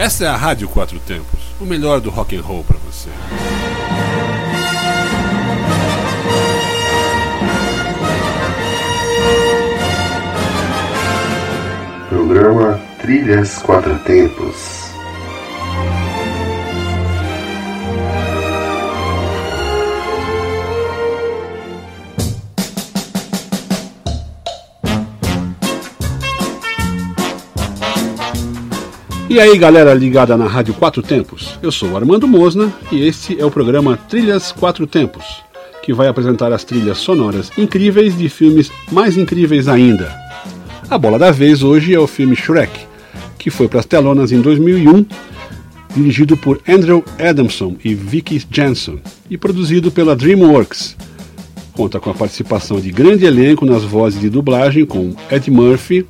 Essa é a Rádio Quatro Tempos, o melhor do rock and roll para você. Programa Trilhas Quatro Tempos. E aí galera ligada na Rádio Quatro Tempos, eu sou Armando Mosna e este é o programa Trilhas Quatro Tempos, que vai apresentar as trilhas sonoras incríveis de filmes mais incríveis ainda. A bola da vez hoje é o filme Shrek, que foi para as telonas em 2001, dirigido por Andrew Adamson e Vicky Jensen e produzido pela DreamWorks. Conta com a participação de grande elenco nas vozes de dublagem com Ed Murphy,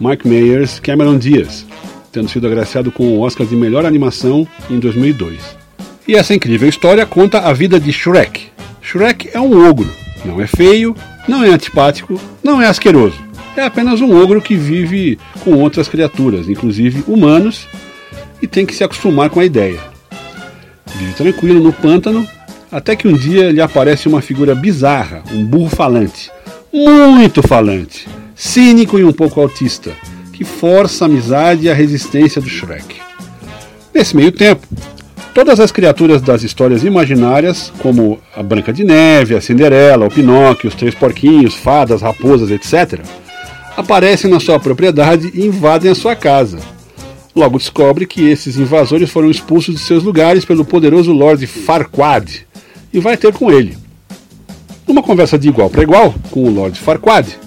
Mike Myers, Cameron Diaz tendo sido agraciado com o Oscar de melhor animação em 2002. E essa incrível história conta a vida de Shrek. Shrek é um ogro, não é feio, não é antipático, não é asqueroso. É apenas um ogro que vive com outras criaturas, inclusive humanos, e tem que se acostumar com a ideia. Vive tranquilo no pântano, até que um dia lhe aparece uma figura bizarra, um burro falante, muito falante, cínico e um pouco autista, que força a amizade e a resistência do Shrek. Nesse meio tempo, todas as criaturas das histórias imaginárias, como a Branca de Neve, a Cinderela, o Pinóquio, os Três Porquinhos, fadas, raposas, etc., aparecem na sua propriedade e invadem a sua casa. Logo descobre que esses invasores foram expulsos de seus lugares pelo poderoso Lord Farquaad e vai ter com ele. Numa conversa de igual para igual com o Lord Farquaad,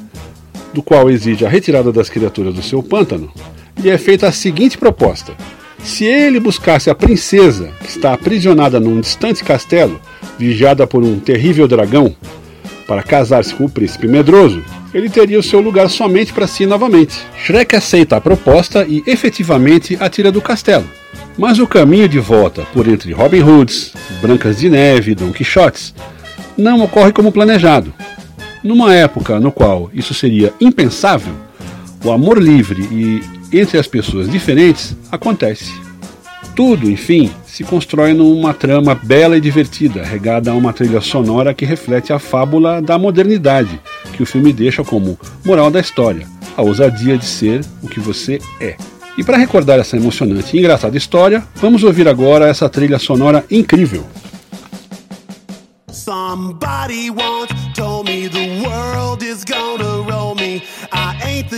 do qual exige a retirada das criaturas do seu pântano, lhe é feita a seguinte proposta: se ele buscasse a princesa que está aprisionada num distante castelo, vigiada por um terrível dragão, para casar-se com o príncipe medroso, ele teria o seu lugar somente para si novamente. Shrek aceita a proposta e efetivamente atira do castelo. Mas o caminho de volta por entre Robin Hoods, Brancas de Neve e Don Quixotes não ocorre como planejado. Numa época no qual isso seria impensável, o amor livre e entre as pessoas diferentes acontece. Tudo, enfim, se constrói numa trama bela e divertida, regada a uma trilha sonora que reflete a fábula da modernidade, que o filme deixa como moral da história, a ousadia de ser o que você é. E para recordar essa emocionante e engraçada história, vamos ouvir agora essa trilha sonora incrível. Somebody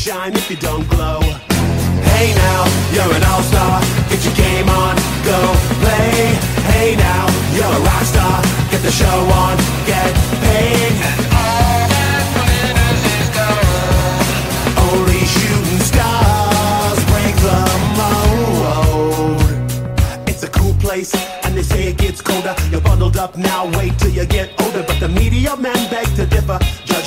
Shine if you don't glow. Hey now, you're an all-star. Get your game on, go play. Hey now, you're a rock star. Get the show on, get paid. And all that glitters is gold. Only shooting stars break the mold. It's a cool place, and they say it gets colder. You're bundled up now, wait till you get older. But the media differ,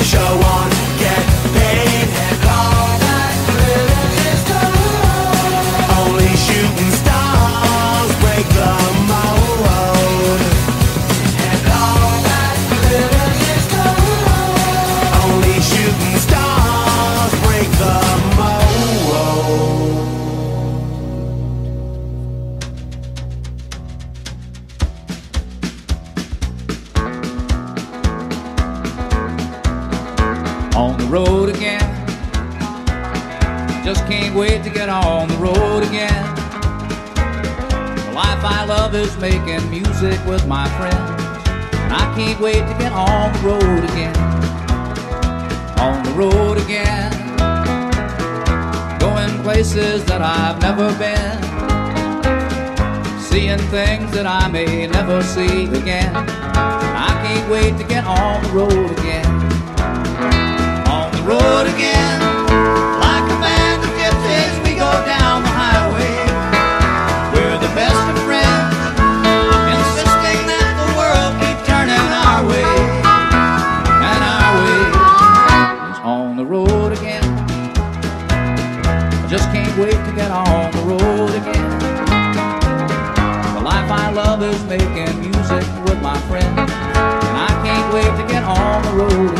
the show on. may never see again. I can't wait to get on the road again. road.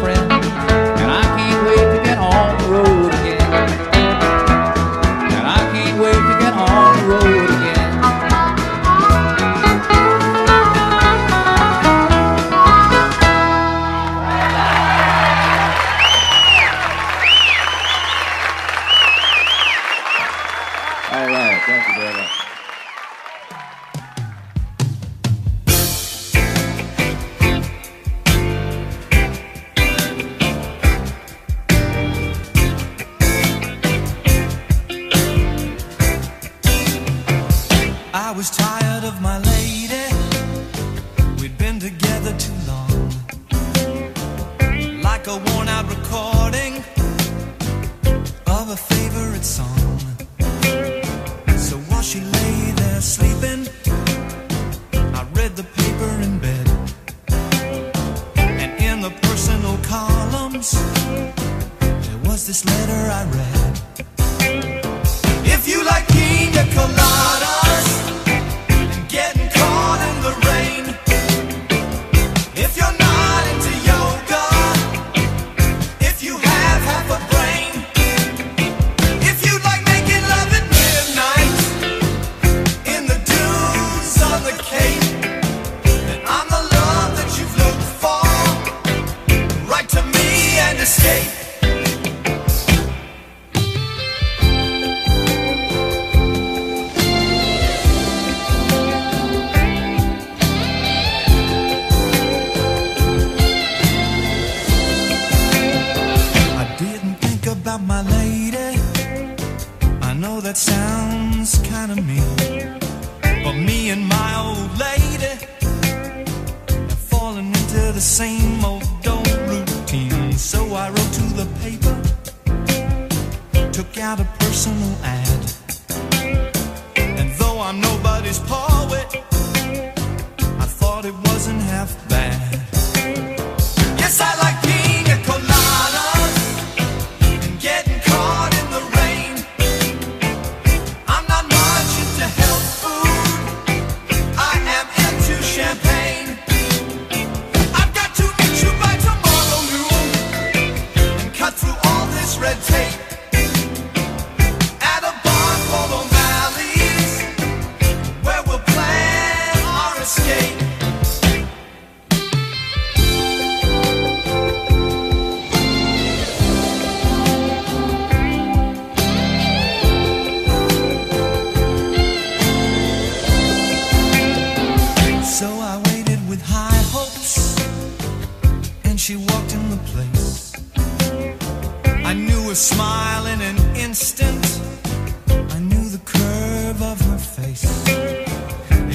smile in an instant. I knew the curve of her face.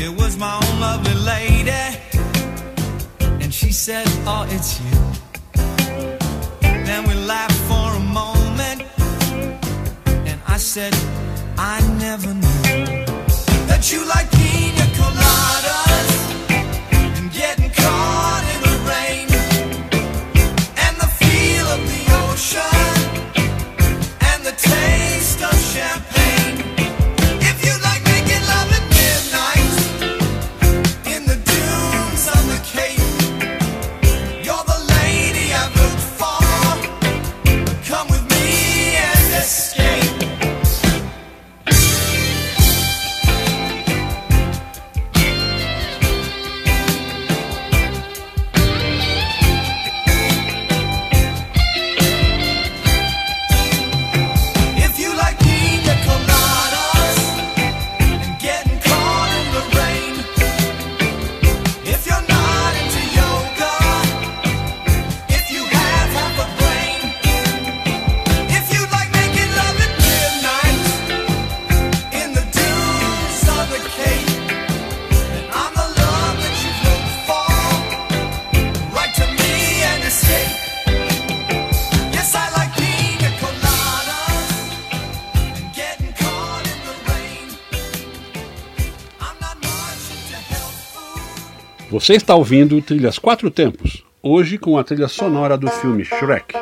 It was my own lovely lady. And she said, Oh, it's you. Then we laughed for a moment. And I said, Você está ouvindo Trilhas Quatro Tempos, hoje com a trilha sonora do filme Shrek.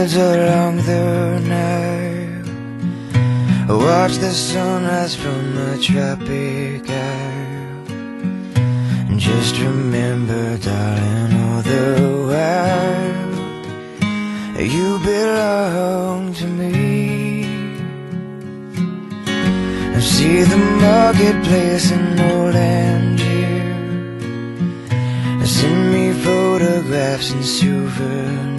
bridge along the Nile. Watch the sunrise from a tropic isle. Just remember, darling, all the while you belong to me. And see the marketplace in old Algiers. Send me photographs and souvenirs.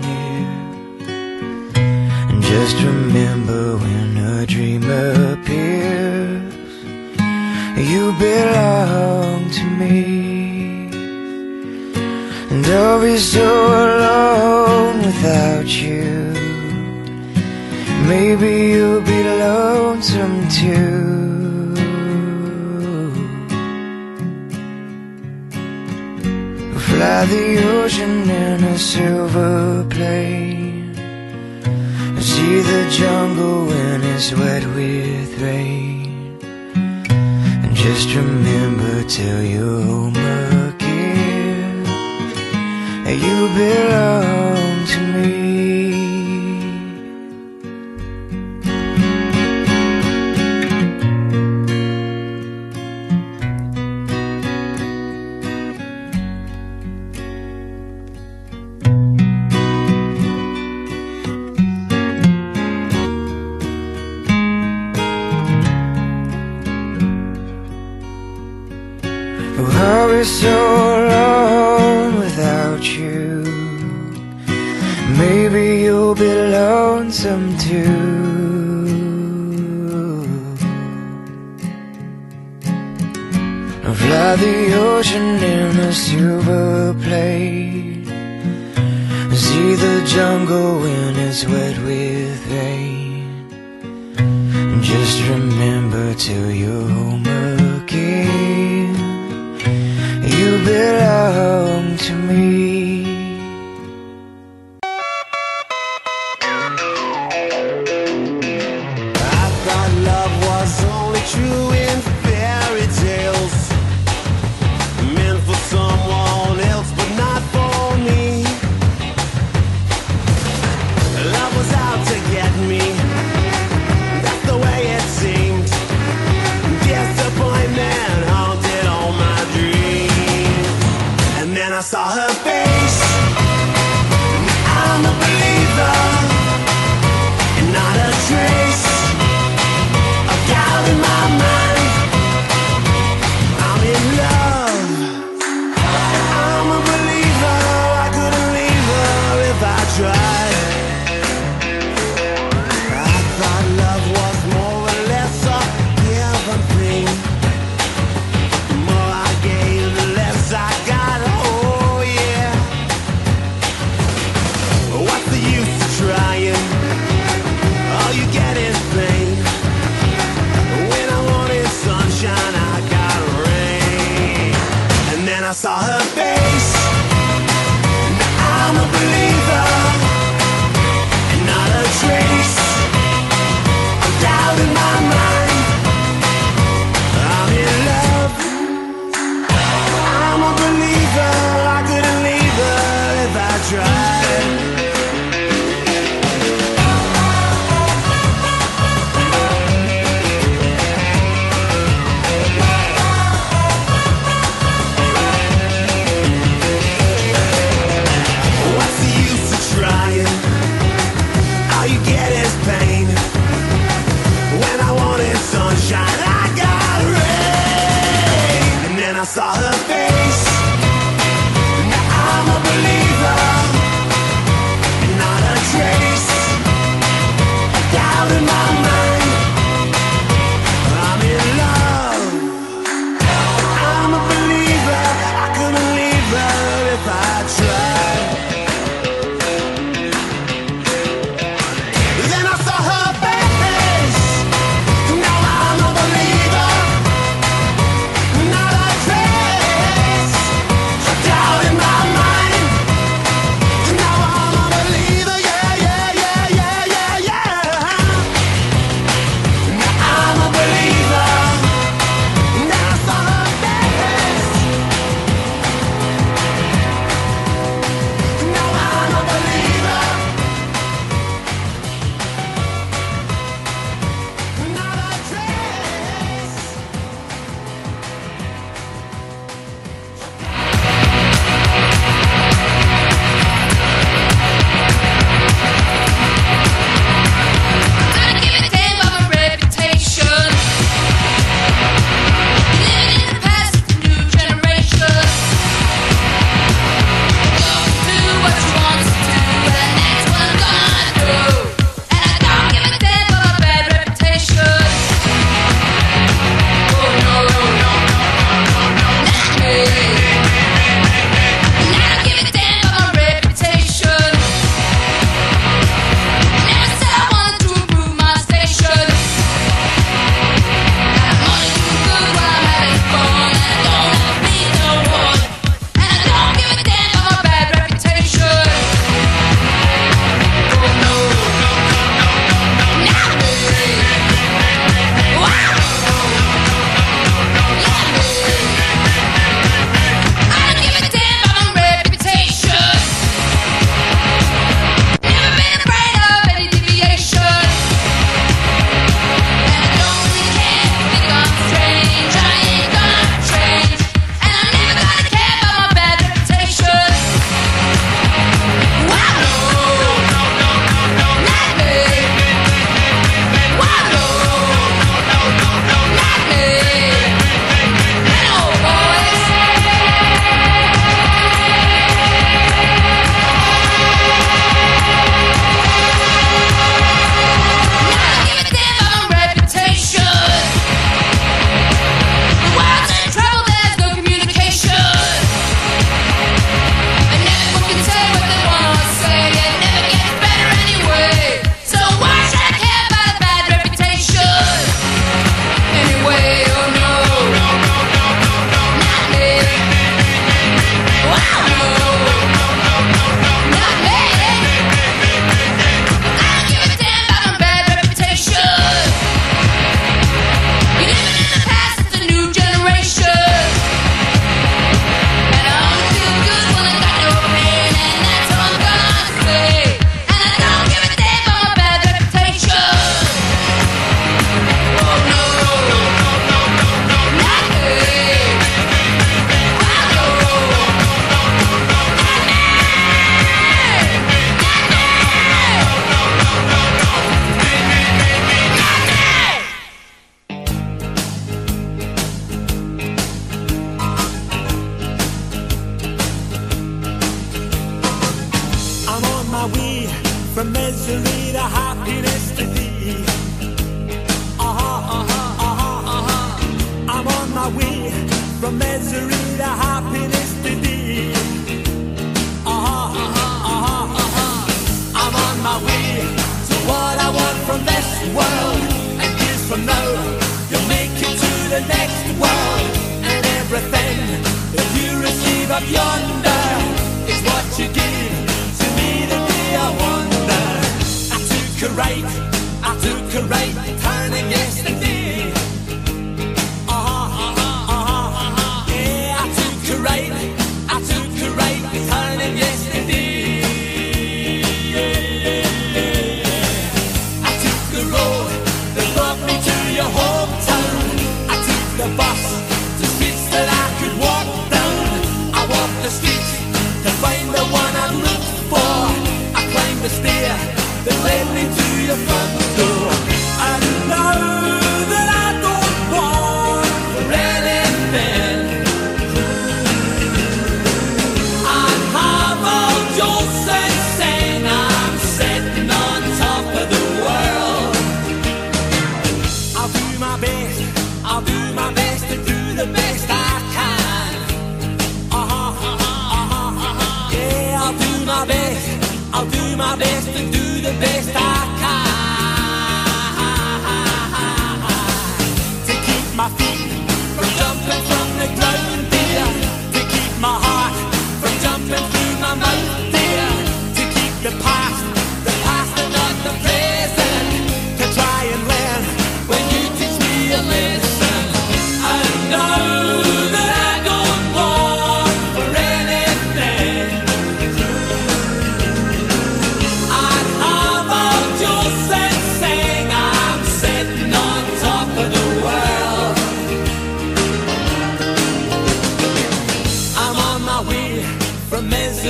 Just remember when a dream appears You belong to me. And I'll be so alone without you. Maybe you'll be lonesome too. Fly the ocean in a silver plane see the jungle when it's wet with rain. And just remember till you're home again you belong. silver plate. See the jungle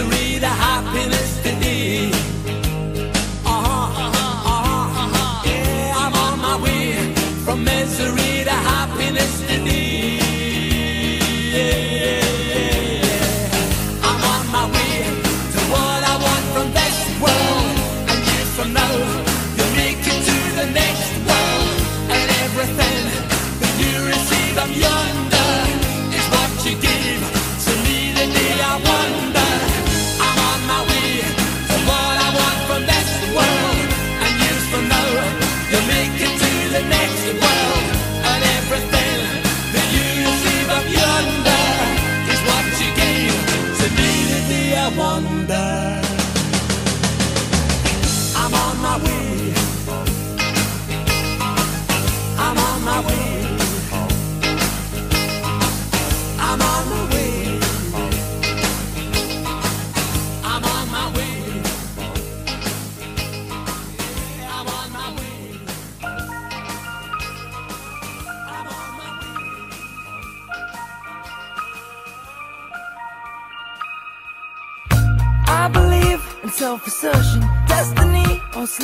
misery to happiness today. Yeah, I'm on my way from misery to happiness today.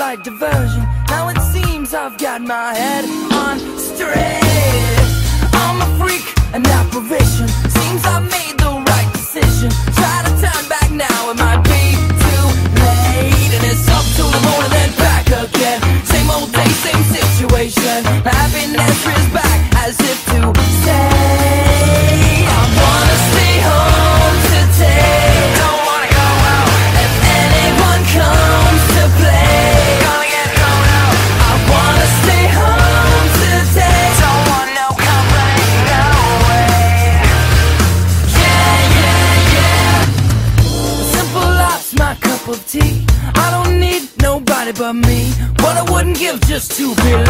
right diversion. Now it seems I've got my head on straight. I'm a freak, an apparition. Seems I've made. just too big.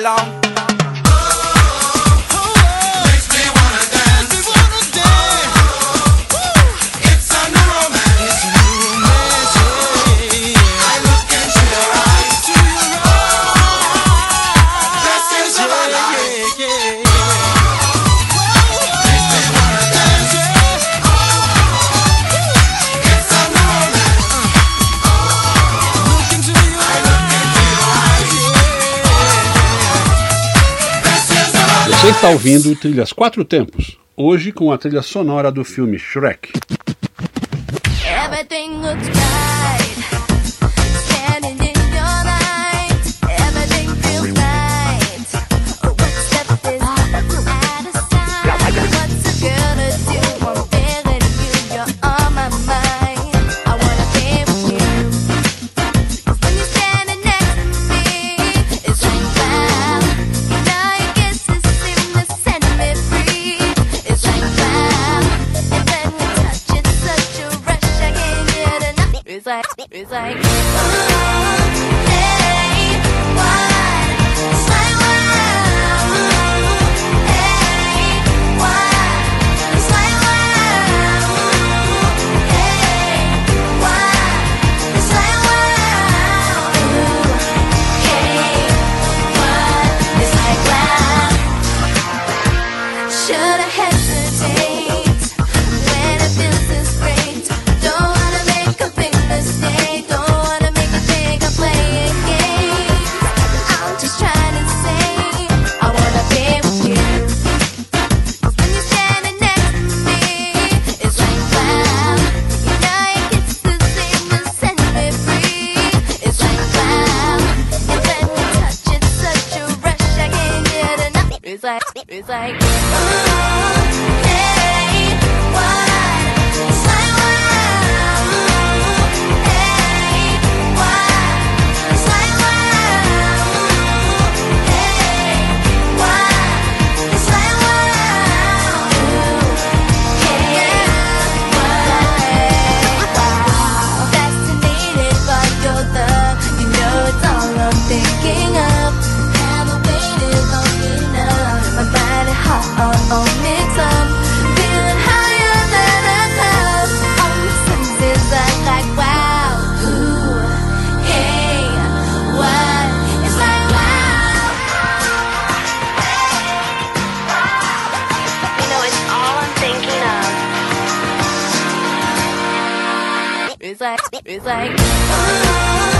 long. está ouvindo Trilhas Quatro Tempos, hoje com a trilha sonora do filme Shrek. Everything looks right. like, it's like.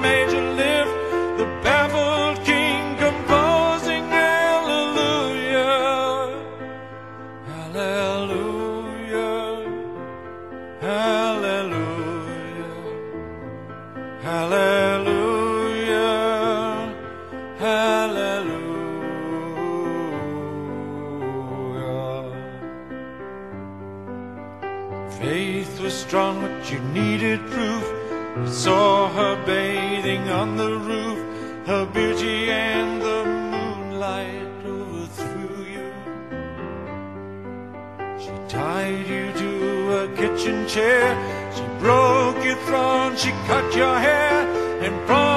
chair, she broke your throne, she cut your hair, and from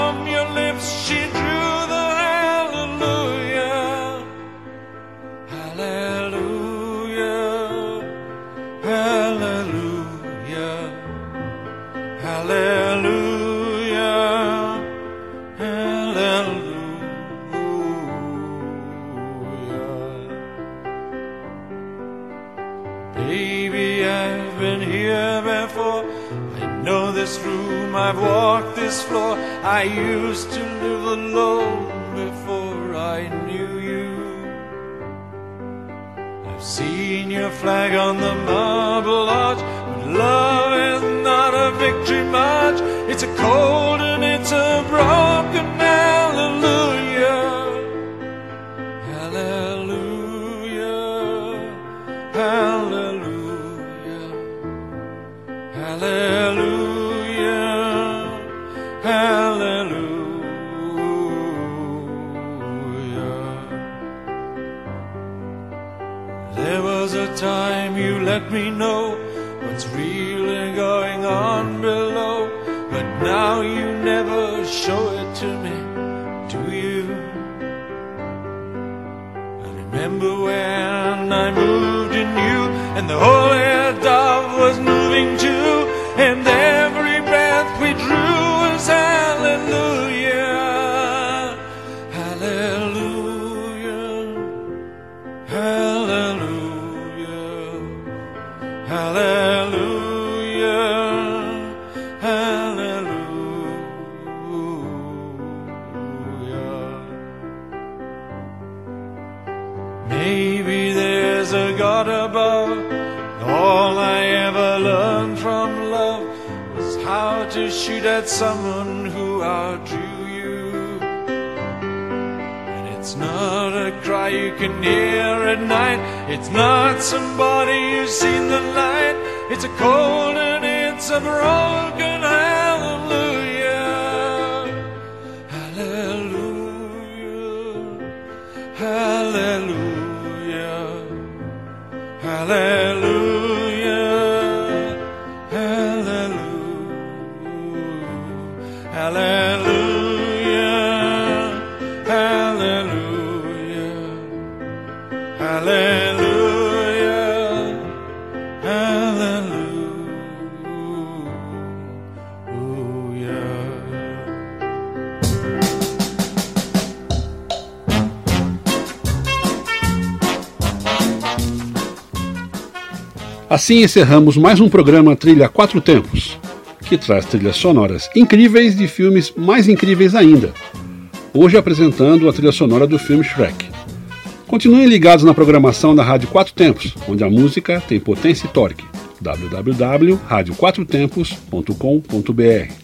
I've walked this floor. I used to live alone before I knew you. I've seen your flag on the marble arch, but love is not a victory march. It's a cold and it's a broken me know what's really going on below, but now you never show it to me, do you? I remember when I moved in you, and the holy Hallelujah. Hallelujah. Maybe there's a God above. All I ever learned from love was how to shoot at someone who outdrew you. And it's not a cry you can hear at night. It's not somebody who's seen the light. It's a cold and it's a broken hallelujah. Assim encerramos mais um programa Trilha Quatro Tempos, que traz trilhas sonoras incríveis de filmes mais incríveis ainda. Hoje apresentando a trilha sonora do filme Shrek. Continuem ligados na programação da Rádio Quatro Tempos, onde a música tem potência e torque. www.radioquatrotempos.com.br